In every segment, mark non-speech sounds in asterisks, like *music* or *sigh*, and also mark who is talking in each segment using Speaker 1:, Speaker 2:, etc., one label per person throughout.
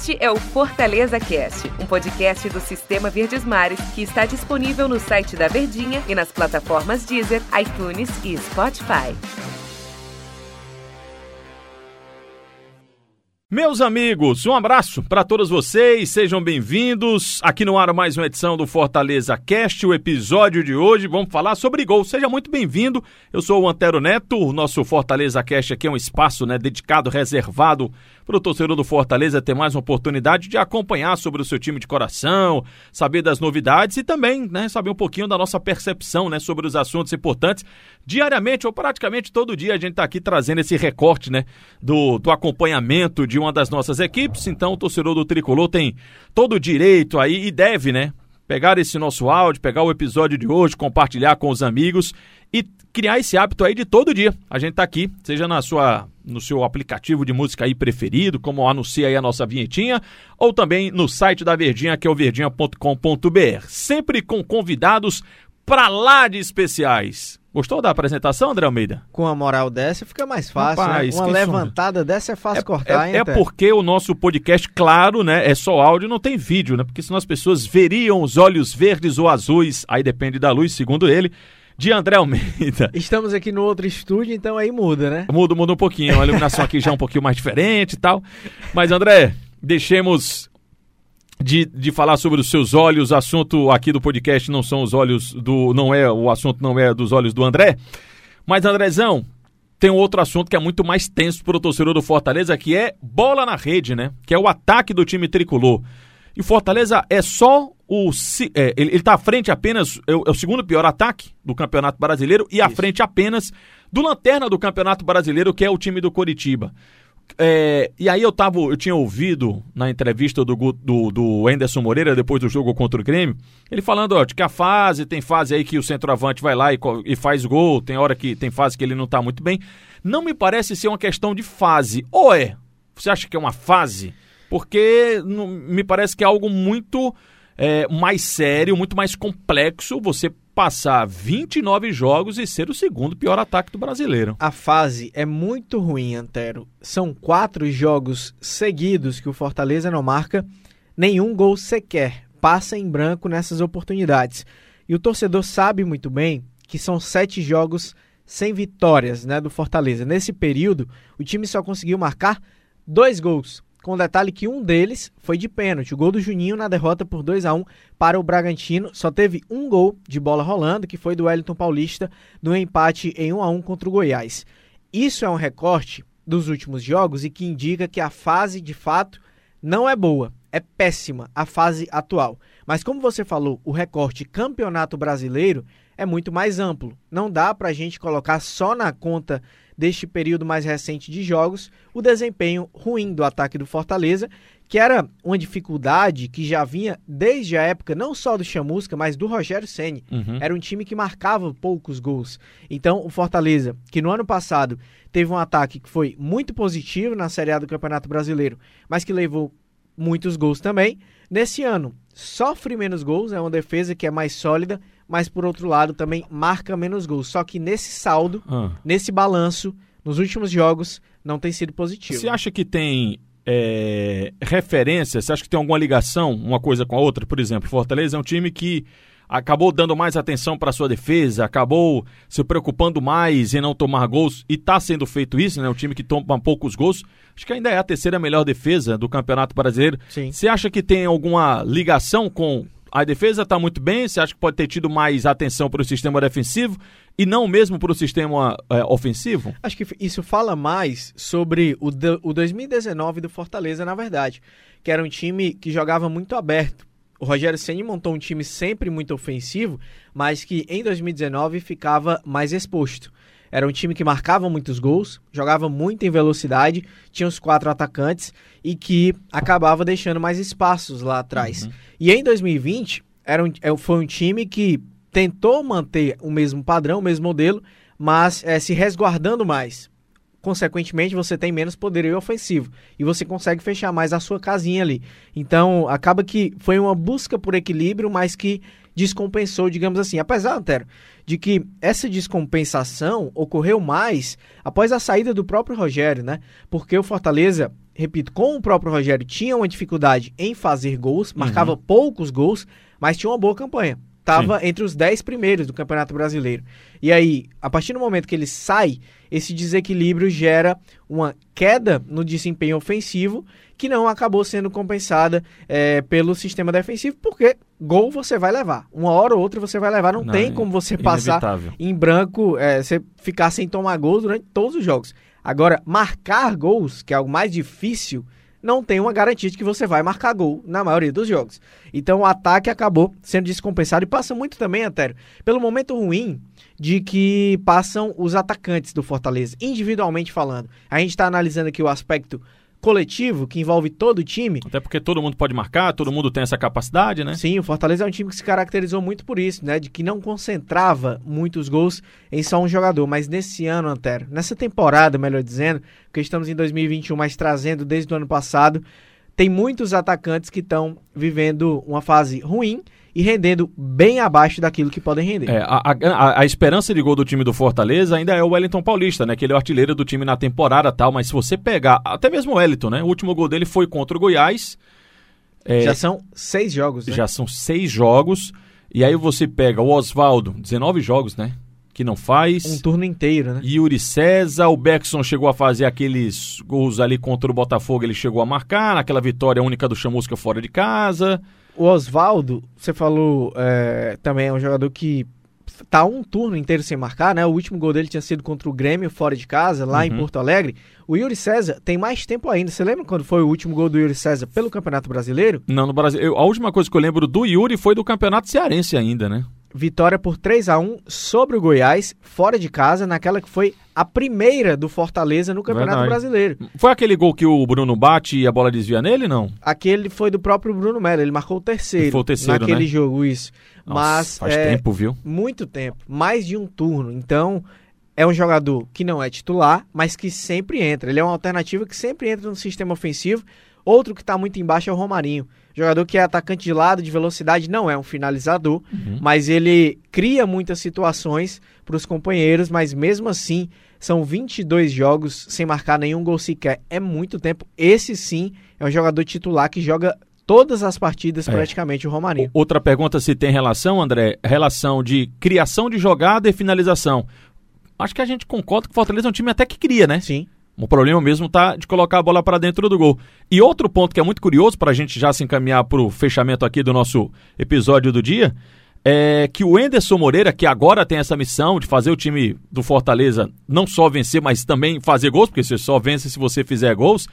Speaker 1: Este é o Fortaleza Cast, um podcast do Sistema Verdes Mares que está disponível no site da Verdinha e nas plataformas Deezer, iTunes e Spotify.
Speaker 2: Meus amigos, um abraço para todos vocês, sejam bem-vindos. Aqui no ar mais uma edição do Fortaleza Cast, o episódio de hoje, vamos falar sobre gol. Seja muito bem-vindo. Eu sou o Antero Neto, o nosso Fortaleza Cast aqui é um espaço, né, dedicado, reservado para o torcedor do Fortaleza ter mais uma oportunidade de acompanhar sobre o seu time de coração, saber das novidades e também, né, saber um pouquinho da nossa percepção, né, sobre os assuntos importantes. Diariamente ou praticamente todo dia a gente está aqui trazendo esse recorte, né, do, do acompanhamento de uma das nossas equipes. Então, o torcedor do Tricolor tem todo o direito aí e deve, né? Pegar esse nosso áudio, pegar o episódio de hoje, compartilhar com os amigos e criar esse hábito aí de todo dia. A gente tá aqui, seja na sua no seu aplicativo de música aí preferido, como anuncia aí a nossa vinhetinha, ou também no site da Verdinha, que é o verdinha.com.br. Sempre com convidados pra lá de especiais. Gostou da apresentação, André Almeida?
Speaker 3: Com a moral dessa fica mais fácil,
Speaker 2: Rapaz,
Speaker 3: né? Uma levantada dessa é fácil
Speaker 2: É,
Speaker 3: cortar,
Speaker 2: é,
Speaker 3: hein,
Speaker 2: é porque o nosso podcast, claro, né, é só áudio, não tem vídeo, né? Porque senão as pessoas veriam os olhos verdes ou azuis, aí depende da luz, segundo ele, de André Almeida. *laughs*
Speaker 3: Estamos aqui no outro estúdio, então aí muda, né?
Speaker 2: Muda, muda um pouquinho, a iluminação aqui já é um pouquinho mais diferente e tal. Mas, André, deixemos de, de falar sobre os seus olhos. O assunto aqui do podcast não são os olhos do. não é O assunto não é dos olhos do André. Mas, Andrezão, tem um outro assunto que é muito mais tenso para o torcedor do Fortaleza, que é bola na rede, né? Que é o ataque do time tricolor. E o Fortaleza é só o. é, ele, ele tá à frente apenas. É o, é o segundo pior ataque do Campeonato Brasileiro e à frente apenas do lanterna do Campeonato Brasileiro, que é o time do Coritiba. É, e aí eu tava, eu tinha ouvido na entrevista do, do, do Anderson Moreira depois do jogo contra o Grêmio, ele falando ó, de que a fase, tem fase aí que o centroavante vai lá e, e faz gol, tem hora que tem fase que ele não tá muito bem. Não me parece ser uma questão de fase. Ou é? Você acha que é uma fase? Porque não- me parece que é algo muito é, mais sério, muito mais complexo você passar 29 jogos e ser o segundo pior ataque do brasileiro.
Speaker 3: A fase é muito ruim, Antero. São quatro jogos seguidos que o Fortaleza não marca nenhum gol sequer. Passa em branco nessas oportunidades. E o torcedor sabe muito bem que são sete jogos sem vitórias né, do Fortaleza. Nesse período, o time só conseguiu marcar dois gols. Com o detalhe que um deles foi de pênalti. O gol do Juninho na derrota por 2 a 1 para o Bragantino. Só teve um gol de bola rolando, que foi do Wellington Paulista, no empate em 1 a 1 contra o Goiás. Isso é um recorte dos últimos jogos e que indica que a fase, de fato, não é boa. É péssima a fase atual. Mas como você falou, o recorte Campeonato Brasileiro é muito mais amplo. Não dá para a gente colocar só na conta deste período mais recente de jogos o desempenho ruim do ataque do Fortaleza, que era uma dificuldade que já vinha desde a época não só do Chamusca, mas do Rogério Ceni.
Speaker 2: Uhum.
Speaker 3: Era um time que marcava poucos gols. Então, o Fortaleza, que no ano passado teve um ataque que foi muito positivo na Série A do Campeonato Brasileiro, mas que levou muitos gols também, nesse ano sofre menos gols, é uma defesa que é mais sólida, mas por outro lado também marca menos gols. Só que nesse saldo,
Speaker 2: Ah.
Speaker 3: nesse balanço, nos últimos jogos, não tem sido positivo.
Speaker 2: Você acha que tem é, referência? Você acha que tem alguma ligação uma coisa com a outra? Por exemplo, Fortaleza é um time que acabou dando mais atenção para sua defesa, acabou se preocupando mais em não tomar gols e está sendo feito isso, né? Um time que toma poucos gols. Acho que ainda é a terceira melhor defesa do Campeonato Brasileiro.
Speaker 3: Sim.
Speaker 2: Você acha que tem alguma ligação com a defesa está muito bem? Você acha que pode ter tido mais atenção para o sistema defensivo e não mesmo para o sistema é, ofensivo?
Speaker 3: Acho que isso fala mais sobre o, o 2019 do Fortaleza, na verdade, que era um time que jogava muito aberto. O Rogério Ceni montou um time sempre muito ofensivo, mas que em 2019 ficava mais exposto. Era um time que marcava muitos gols, jogava muito em velocidade, tinha os quatro atacantes e que acabava deixando mais espaços lá atrás. E em 2020, era um, é, foi um time que tentou manter o mesmo padrão, o mesmo modelo, mas é, se resguardando mais. Consequentemente, você tem menos poderio ofensivo e você consegue fechar mais a sua casinha ali. Então, acaba que foi uma busca por equilíbrio, mas que descompensou, digamos assim. Apesar, Antero, de que essa descompensação ocorreu mais após a saída do próprio Rogério, né? Porque o Fortaleza repito, com o próprio Rogério, tinha uma dificuldade em fazer gols, marcava poucos gols, mas tinha uma boa campanha. Estava entre os 10 primeiros do Campeonato Brasileiro. E aí, a partir do momento que ele sai, esse desequilíbrio gera uma queda no desempenho ofensivo que não acabou sendo compensada é, pelo sistema defensivo, porque gol você vai levar. Uma hora ou outra você vai levar. Não,
Speaker 2: Não,
Speaker 3: tem
Speaker 2: é
Speaker 3: como você passar
Speaker 2: inevitável.
Speaker 3: em branco, é, você ficar sem tomar gol durante todos os jogos. Agora, marcar gols, que é algo mais difícil, não tem uma garantia de que você vai marcar gol na maioria dos jogos. Então o ataque acabou sendo descompensado e passa muito também, Atério, pelo momento ruim de que passam os atacantes do Fortaleza, individualmente falando. A gente está analisando aqui o aspecto coletivo, que envolve todo o time,
Speaker 2: Até porque todo mundo pode marcar, todo mundo tem essa capacidade, né?
Speaker 3: Sim, o Fortaleza é um time que se caracterizou muito por isso, né? De que não concentrava muitos gols em só um jogador. Mas nesse ano, Antero, nessa temporada, melhor dizendo, porque estamos em 2021, mas trazendo desde o ano passado, tem muitos atacantes que estão vivendo uma fase ruim e rendendo bem abaixo daquilo que podem render.
Speaker 2: É, a, a- a esperança de gol do time do Fortaleza ainda é o Wellington Paulista, né? Que ele é o artilheiro do time na temporada tal, mas se você pegar, até mesmo o Wellington, né? O último gol dele foi contra o Goiás. É,
Speaker 3: Já são seis jogos, né?
Speaker 2: já são seis jogos. E aí você pega o Oswaldo, 19 jogos, né? Que não faz.
Speaker 3: Um turno inteiro, né?
Speaker 2: Yuri César, o Beckson chegou a fazer aqueles gols ali contra o Botafogo, ele chegou a marcar, naquela vitória única do Chamusca fora de casa.
Speaker 3: O Oswaldo, você falou, é, também é um jogador que tá um turno inteiro sem marcar, né? O último gol dele tinha sido contra o Grêmio fora de casa, lá em
Speaker 2: Uhum.
Speaker 3: Porto Alegre. O Yuri César tem mais tempo ainda. Você lembra quando foi o último gol do Yuri César pelo Campeonato Brasileiro?
Speaker 2: Não, no Brasil. eu- a última coisa que eu lembro do Yuri foi do Campeonato Cearense ainda, né?
Speaker 3: Vitória por 3 a 1 sobre o Goiás, fora de casa, naquela que foi a primeira do Fortaleza no Campeonato
Speaker 2: Verdade.
Speaker 3: Brasileiro.
Speaker 2: Foi aquele gol que o Bruno bate e a bola desvia nele, não?
Speaker 3: Aquele foi do próprio Bruno Melo, ele marcou o terceiro,
Speaker 2: Foi o terceiro,
Speaker 3: naquele
Speaker 2: né?
Speaker 3: jogo, isso.
Speaker 2: Nossa,
Speaker 3: Mas
Speaker 2: faz
Speaker 3: é,
Speaker 2: tempo, viu?
Speaker 3: muito tempo, mais de um turno. Então, é um jogador que não é titular, mas que sempre entra. Ele é uma alternativa que sempre entra no sistema ofensivo. Outro que está muito embaixo é o Romarinho. Jogador que é atacante de lado, de velocidade, não é um finalizador,
Speaker 2: Uhum.
Speaker 3: mas ele cria muitas situações para os companheiros, mas mesmo assim, são 22 jogos sem marcar nenhum gol sequer. É muito tempo. Esse sim é um jogador titular que joga todas as partidas
Speaker 2: É.
Speaker 3: praticamente, o Romarinho.
Speaker 2: Outra pergunta se tem relação, André, relação de criação de jogada e finalização. Acho que a gente concorda que o Fortaleza é um time até que cria, né?
Speaker 3: Sim.
Speaker 2: O problema mesmo tá de colocar a bola para dentro do gol. E outro ponto que é muito curioso para a gente já se encaminhar para o fechamento aqui do nosso episódio do dia é que o Enderson Moreira, que agora tem essa missão de fazer o time do Fortaleza não só vencer, mas também fazer gols, porque você só vence se você fizer gols.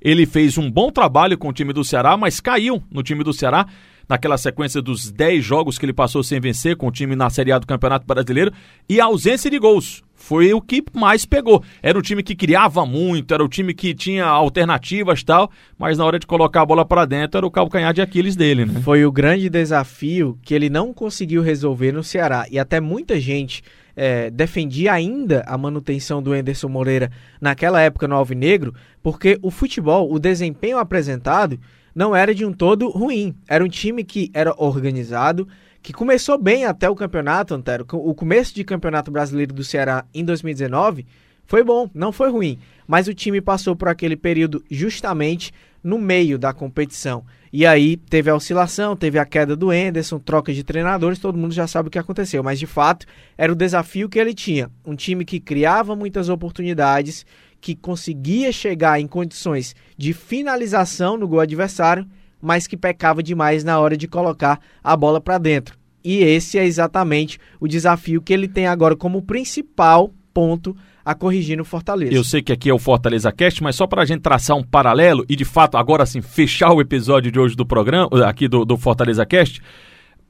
Speaker 2: Ele fez um bom trabalho com o time do Ceará, mas caiu no time do Ceará naquela sequência dos 10 jogos que ele passou sem vencer com o time na Série A do Campeonato Brasileiro e a ausência de gols. Foi o que mais pegou. Era o time que criava muito, era o time que tinha alternativas tal, mas na hora de colocar a bola para dentro era o calcanhar de Aquiles dele, né?
Speaker 3: Foi o grande desafio que ele não conseguiu resolver no Ceará. E até muita gente é, defendia ainda a manutenção do Enderson Moreira naquela época no Alvinegro, porque o futebol, o desempenho apresentado, não era de um todo ruim. Era um time que era organizado, que começou bem até o campeonato, Antero. O começo de campeonato brasileiro do Ceará em 2019 foi bom, não foi ruim. Mas o time passou por aquele período justamente no meio da competição. E aí teve a oscilação, teve a queda do Enderson, troca de treinadores, todo mundo já sabe o que aconteceu. Mas de fato, era o desafio que ele tinha. Um time que criava muitas oportunidades, que conseguia chegar em condições de finalização no gol adversário, mas que pecava demais na hora de colocar a bola para dentro. E esse é exatamente o desafio que ele tem agora como principal ponto a corrigir no Fortaleza.
Speaker 2: Eu sei que aqui é o Fortaleza Cast, mas só para a gente traçar um paralelo e de fato agora sim fechar o episódio de hoje do programa, aqui do, do Fortaleza Cast,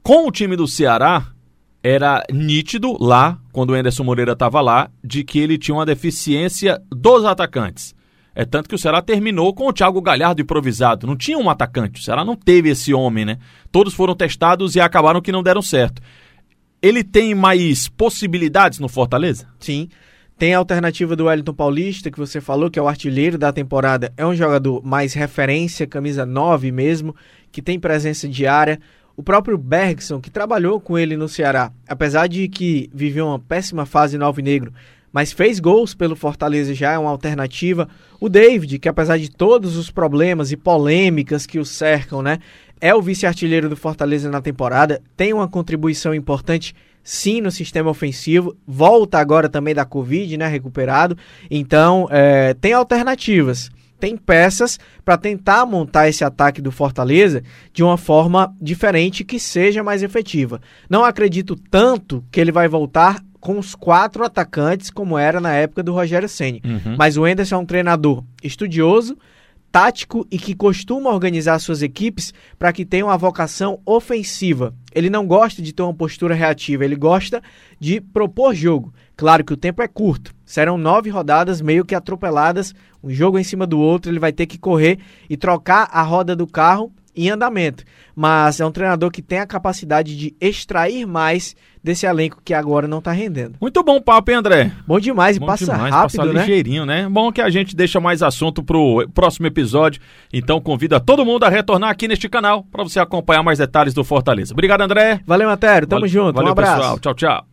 Speaker 2: com o time do Ceará era nítido lá, quando o Anderson Moreira estava lá, de que ele tinha uma deficiência dos atacantes. É tanto que o Ceará terminou com o Thiago Galhardo improvisado. Não tinha um atacante. O Ceará não teve esse homem, né? Todos foram testados e acabaram que não deram certo. Ele tem mais possibilidades no Fortaleza?
Speaker 3: Sim. Tem a alternativa do Wellington Paulista, que você falou, que é o artilheiro da temporada. É um jogador mais referência, camisa 9 mesmo, que tem presença diária. O próprio Bergson, que trabalhou com ele no Ceará, apesar de que viveu uma péssima fase no Alvinegro, mas fez gols pelo Fortaleza já, é uma alternativa. O David, que apesar de todos os problemas e polêmicas que o cercam, né, é o vice-artilheiro do Fortaleza na temporada, tem uma contribuição importante sim no sistema ofensivo, volta agora também da Covid, né, recuperado, então é, tem alternativas tem peças para tentar montar esse ataque do Fortaleza de uma forma diferente que seja mais efetiva. Não acredito tanto que ele vai voltar com os quatro atacantes como era na época do Rogério Ceni, uhum. mas o Enderson é um treinador estudioso, tático e que costuma organizar suas equipes para que tenham uma vocação ofensiva. Ele não gosta de ter uma postura reativa, ele gosta de propor jogo. Claro que o tempo é curto, serão nove rodadas meio que atropeladas, um jogo em cima do outro, ele vai ter que correr e trocar a roda do carro em andamento. Mas é um treinador que tem a capacidade de extrair mais desse elenco que agora não está rendendo.
Speaker 2: Muito bom papo, hein, André?
Speaker 3: Bom demais, bom e passa demais, rápido, passa
Speaker 2: né? ligeirinho, né? Bom que a gente deixa mais assunto pro próximo episódio. Então convida todo mundo a retornar aqui neste canal para você acompanhar mais detalhes do Fortaleza. Obrigado, André.
Speaker 3: Valeu, Matério. Tamo junto.
Speaker 2: Valeu,
Speaker 3: um abraço.
Speaker 2: pessoal. Tchau, tchau.